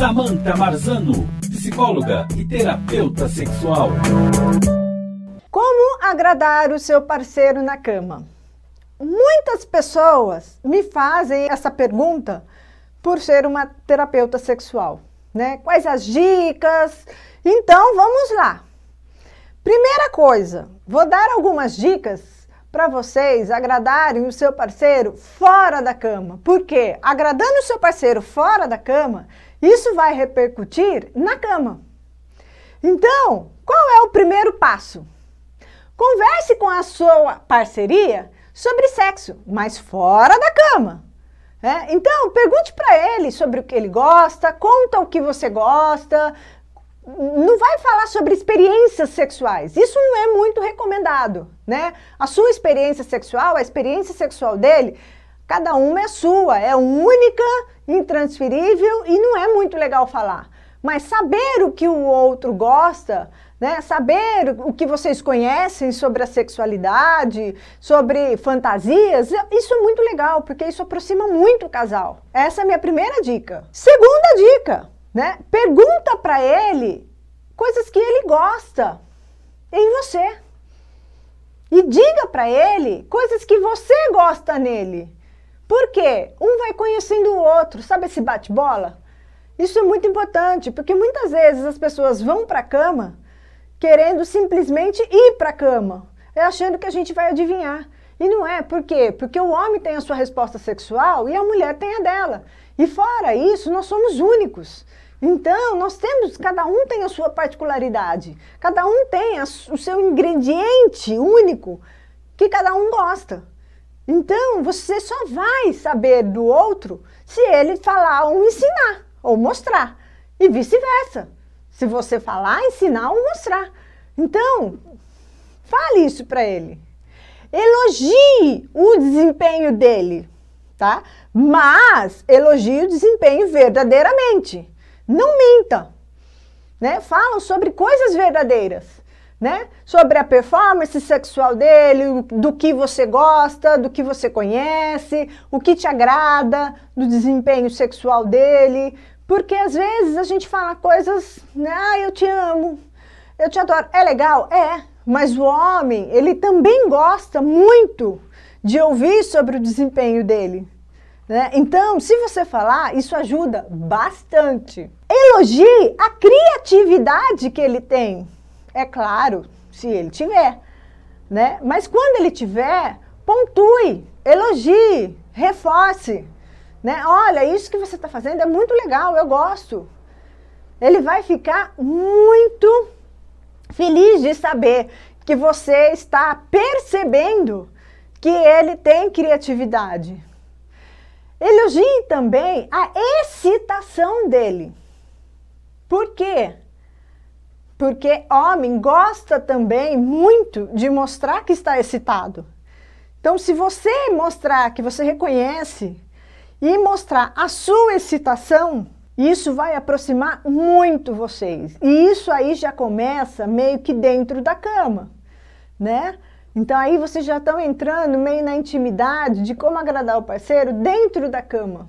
Samantha Marzano, psicóloga e terapeuta sexual. Como agradar o seu parceiro na cama? Muitas pessoas me fazem essa pergunta por ser uma terapeuta sexual, né? Quais as dicas? Então, vamos lá. Primeira coisa, vou dar algumas dicas para vocês agradarem o seu parceiro fora da cama. Por quê? Agradando o seu parceiro fora da cama, isso vai repercutir na cama. Então, qual é o primeiro passo? Converse com a sua parceria sobre sexo, mas fora da cama. É? Então, pergunte para ele sobre o que ele gosta, conta o que você gosta. Não vai falar sobre experiências sexuais. Isso não é muito recomendado, né? A sua experiência sexual, a experiência sexual dele, cada uma é sua, é única, intransferível e não é muito legal falar. Mas saber o que o outro gosta, né? Saber o que vocês conhecem sobre a sexualidade, sobre fantasias, isso é muito legal, porque isso aproxima muito o casal. Essa é a minha primeira dica. Segunda dica, né? Pergunta para ele coisas que ele gosta em você. E diga para ele coisas que você gosta nele. Por quê? Um vai conhecendo o outro, sabe esse bate-bola? Isso é muito importante, porque muitas vezes as pessoas vão para a cama querendo simplesmente ir para a cama, é achando que a gente vai adivinhar. E não é, por quê? Porque o homem tem a sua resposta sexual e a mulher tem a dela. E fora isso, nós somos únicos. Então, nós temos, cada um tem a sua particularidade, cada um tem a, o seu ingrediente único que cada um gosta. Então, você só vai saber do outro se ele falar ou ensinar, ou mostrar, e vice-versa. Se você falar, ensinar ou mostrar. Então, fale isso para ele. Elogie o desempenho dele, tá? Mas elogie o desempenho verdadeiramente. Não minta, né? Falam sobre coisas verdadeiras, né? Sobre a performance sexual dele, do que você gosta, do que você conhece, o que te agrada do desempenho sexual dele, porque às vezes a gente fala coisas? Ah, eu te amo, eu te adoro. É legal? É. Mas o homem, ele também gosta muito de ouvir sobre o desempenho dele. Né? Então, se você falar, isso ajuda bastante. Elogie a criatividade que ele tem. É claro, se ele tiver. Né? Mas quando ele tiver, pontue, elogie, reforce. Né? Olha, isso que você está fazendo é muito legal, eu gosto. Ele vai ficar muito feliz de saber que você está percebendo que ele tem criatividade. Elogie também a excitação dele. Por quê? Porque homem gosta também muito de mostrar que está excitado. Então, se você mostrar que você reconhece e mostrar a sua excitação, isso vai aproximar muito vocês. E isso aí já começa meio que dentro da cama, né? Então aí vocês já estão entrando meio na intimidade de como agradar o parceiro dentro da cama,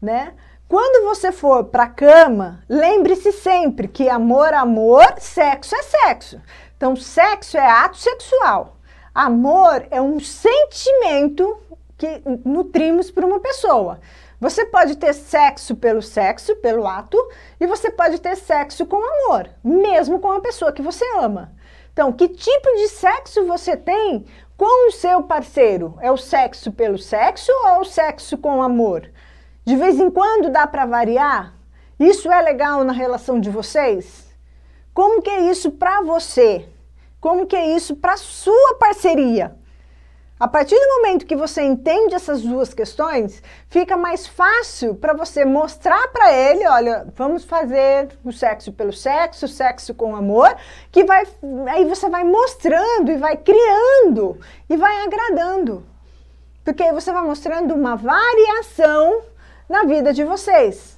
né? Quando você for para a cama, lembre-se sempre que amor, amor, sexo é sexo. Então, sexo é ato sexual. Amor é um sentimento que nutrimos para uma pessoa. Você pode ter sexo pelo sexo, pelo ato, e você pode ter sexo com amor, mesmo com a pessoa que você ama. Então, que tipo de sexo você tem com o seu parceiro? É o sexo pelo sexo ou o sexo com amor? De vez em quando dá para variar? Isso é legal na relação de vocês? Como que é isso para você? Como que é isso para sua parceria? A partir do momento que você entende essas duas questões, fica mais fácil para você mostrar para ele, olha, vamos fazer o sexo pelo sexo, o sexo com amor, que vai aí você vai mostrando e vai criando e vai agradando. Porque aí você vai mostrando uma variação na vida de vocês,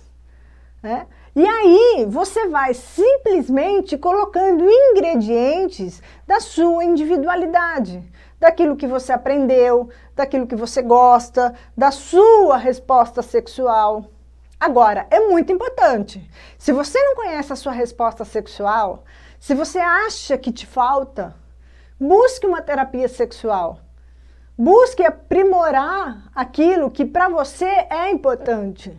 né? E aí você vai simplesmente colocando ingredientes da sua individualidade daquilo que você aprendeu, daquilo que você gosta, da sua resposta sexual. Agora, é muito importante. Se você não conhece a sua resposta sexual, se você acha que te falta, busque uma terapia sexual. Busque aprimorar aquilo que para você é importante.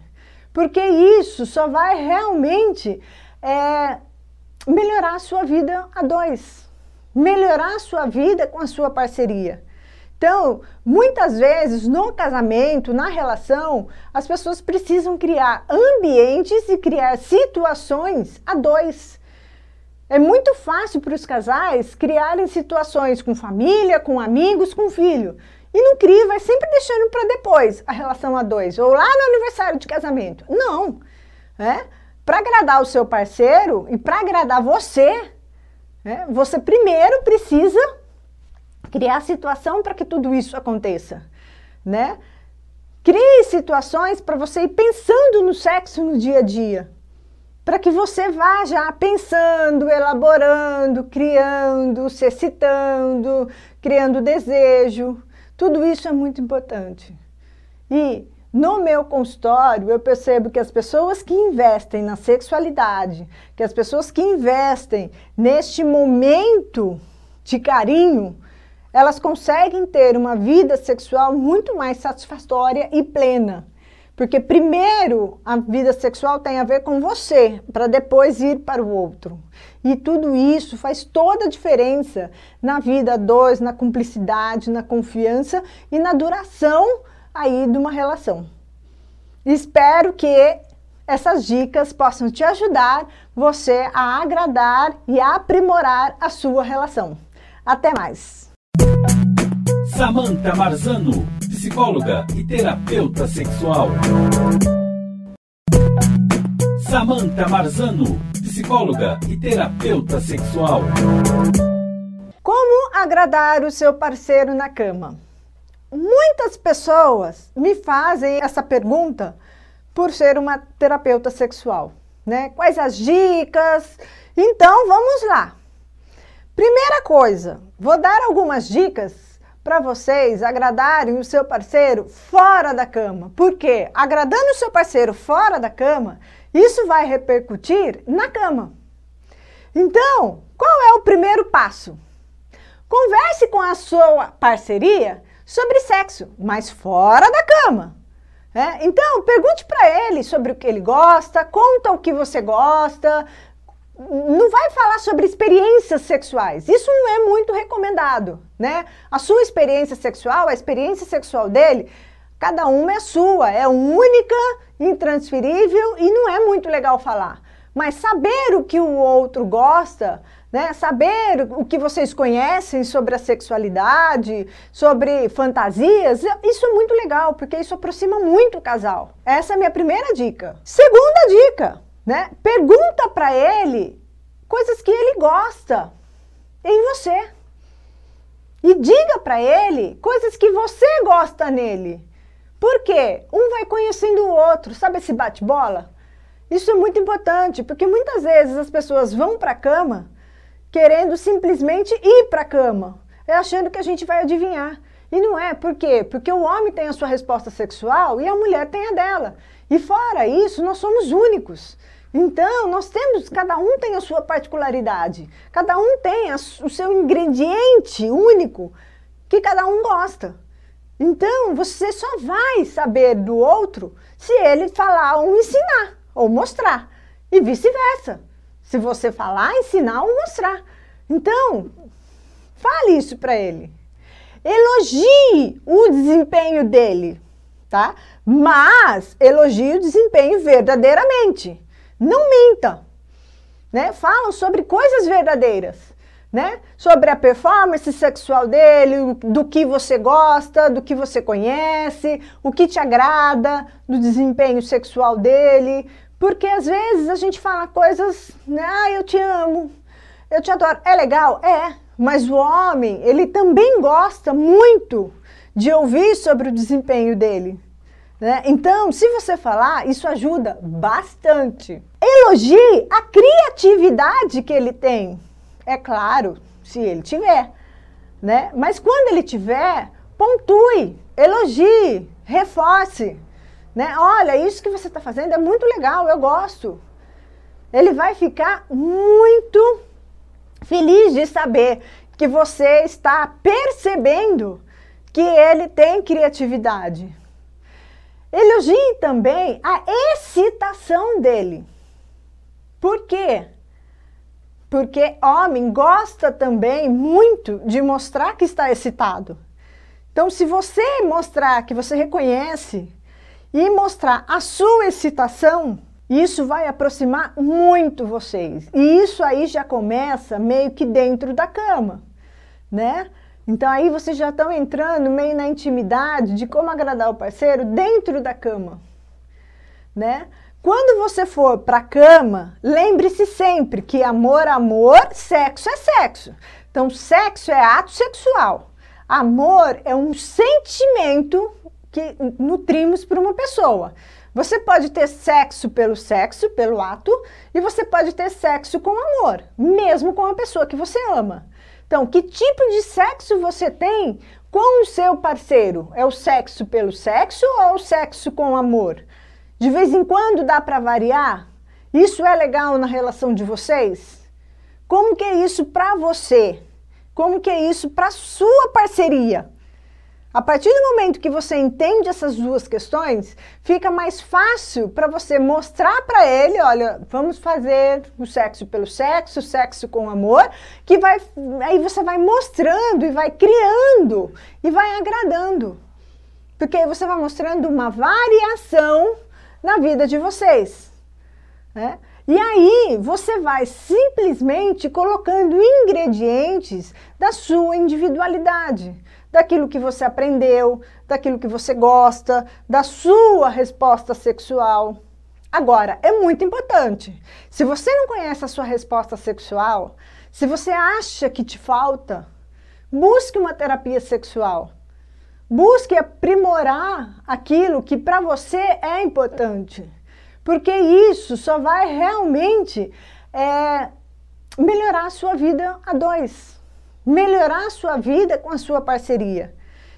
Porque isso só vai realmente é, melhorar a sua vida a dois. Melhorar a sua vida com a sua parceria. Então, muitas vezes no casamento, na relação, as pessoas precisam criar ambientes e criar situações a dois. É muito fácil para os casais criarem situações com família, com amigos, com filho. E não cria, vai sempre deixando para depois a relação a dois, ou lá no aniversário de casamento. Não. É? Para agradar o seu parceiro e para agradar você, é? você primeiro precisa criar a situação para que tudo isso aconteça, né? Crie situações para você ir pensando no sexo no dia a dia, para que você vá já pensando, elaborando, criando, se excitando, criando desejo. Tudo isso é muito importante. E no meu consultório, eu percebo que as pessoas que investem na sexualidade, que as pessoas que investem neste momento de carinho, elas conseguem ter uma vida sexual muito mais satisfatória e plena. Porque primeiro a vida sexual tem a ver com você, para depois ir para o outro. E tudo isso faz toda a diferença na vida dois, na cumplicidade, na confiança e na duração aí de uma relação. Espero que essas dicas possam te ajudar você a agradar e a aprimorar a sua relação. Até mais! Samantha Marzano, psicóloga e terapeuta sexual. Samantha Marzano, psicóloga e terapeuta sexual. Como agradar o seu parceiro na cama? Muitas pessoas me fazem essa pergunta por ser uma terapeuta sexual, né? Quais as dicas? Então, vamos lá. Primeira coisa, vou dar algumas dicas para vocês agradarem o seu parceiro fora da cama. Por quê? Agradando o seu parceiro fora da cama, isso vai repercutir na cama. Então, qual é o primeiro passo? Converse com a sua parceria sobre sexo, mas fora da cama. É? Então, pergunte para ele sobre o que ele gosta, conta o que você gosta, não vai falar sobre experiências sexuais. Isso não é muito recomendado, né? A sua experiência sexual, a experiência sexual dele, cada uma é sua, é única, intransferível e não é muito legal falar. Mas saber o que o outro gosta, né? Saber o que vocês conhecem sobre a sexualidade, sobre fantasias, isso é muito legal, porque isso aproxima muito o casal. Essa é a minha primeira dica. Segunda dica, né? Pergunta para ele coisas que ele gosta em você. E diga para ele coisas que você gosta nele. Por quê? Um vai conhecendo o outro, sabe esse bate-bola? Isso é muito importante, porque muitas vezes as pessoas vão para a cama querendo simplesmente ir para a cama, é achando que a gente vai adivinhar. E não é, por quê? Porque o homem tem a sua resposta sexual e a mulher tem a dela. E fora isso, nós somos únicos. Então, nós temos, cada um tem a sua particularidade, cada um tem a, o seu ingrediente único que cada um gosta. Então, você só vai saber do outro se ele falar ou ensinar, ou mostrar, e vice-versa. Se você falar, ensinar ou mostrar. Então, fale isso para ele. Elogie o desempenho dele, tá? Mas elogie o desempenho verdadeiramente. Não minta. Né? Falam sobre coisas verdadeiras. Né? Sobre a performance sexual dele, do que você gosta, do que você conhece, o que te agrada, do desempenho sexual dele. Porque às vezes a gente fala coisas, né? Ah, eu te amo, eu te adoro. É legal? É. Mas o homem, ele também gosta muito de ouvir sobre o desempenho dele. Né? Então, se você falar, isso ajuda bastante. Elogie a criatividade que ele tem. É claro, se ele tiver. Né? Mas quando ele tiver, pontue, elogie, reforce. Né? Olha, isso que você está fazendo é muito legal, eu gosto. Ele vai ficar muito feliz de saber que você está percebendo que ele tem criatividade. Elogie também a excitação dele. Por quê? Porque homem gosta também muito de mostrar que está excitado. Então, se você mostrar que você reconhece e mostrar a sua excitação, isso vai aproximar muito vocês. E isso aí já começa meio que dentro da cama, né? Então aí vocês já estão entrando meio na intimidade de como agradar o parceiro dentro da cama, né? Quando você for para a cama, lembre-se sempre que amor, amor, sexo é sexo. Então, sexo é ato sexual. Amor é um sentimento que nutrimos para uma pessoa. Você pode ter sexo pelo sexo, pelo ato, e você pode ter sexo com amor, mesmo com a pessoa que você ama. Então, que tipo de sexo você tem com o seu parceiro? É o sexo pelo sexo ou o sexo com amor? De vez em quando dá para variar? Isso é legal na relação de vocês? Como que é isso para você? Como que é isso para sua parceria? A partir do momento que você entende essas duas questões, fica mais fácil para você mostrar para ele, olha, vamos fazer o sexo pelo sexo, sexo com amor, que vai aí você vai mostrando e vai criando e vai agradando. Porque aí você vai mostrando uma variação na vida de vocês. Né? E aí você vai simplesmente colocando ingredientes da sua individualidade daquilo que você aprendeu, daquilo que você gosta, da sua resposta sexual. Agora, é muito importante. Se você não conhece a sua resposta sexual, se você acha que te falta, busque uma terapia sexual. Busque aprimorar aquilo que para você é importante. Porque isso só vai realmente é, melhorar a sua vida a dois melhorar a sua vida com a sua parceria.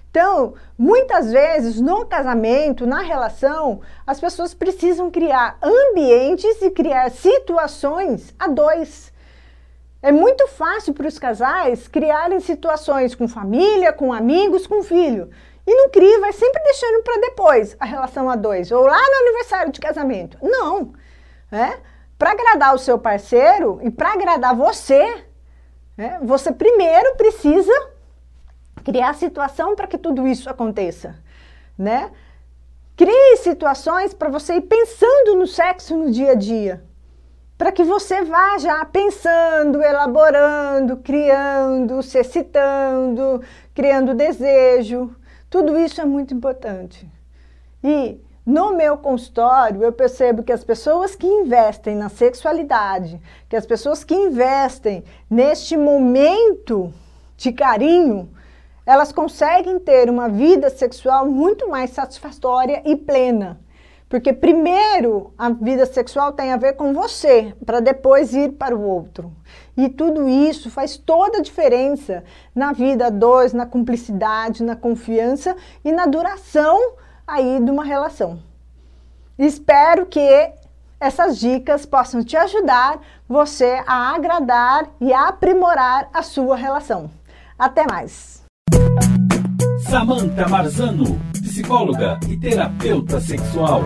Então, muitas vezes no casamento, na relação, as pessoas precisam criar ambientes e criar situações a dois. É muito fácil para os casais criarem situações com família, com amigos, com filho. E não cria, vai sempre deixando para depois a relação a dois, ou lá no aniversário de casamento. Não. É? Para agradar o seu parceiro e para agradar você, é, você primeiro precisa criar a situação para que tudo isso aconteça, né? Crie situações para você ir pensando no sexo no dia a dia, para que você vá já pensando, elaborando, criando, se excitando, criando desejo. Tudo isso é muito importante. E no meu consultório, eu percebo que as pessoas que investem na sexualidade, que as pessoas que investem neste momento de carinho, elas conseguem ter uma vida sexual muito mais satisfatória e plena. Porque primeiro a vida sexual tem a ver com você, para depois ir para o outro. E tudo isso faz toda a diferença na vida dois, na cumplicidade, na confiança e na duração aí de uma relação. Espero que essas dicas possam te ajudar você a agradar e a aprimorar a sua relação. Até mais. Samantha Marzano, psicóloga e terapeuta sexual.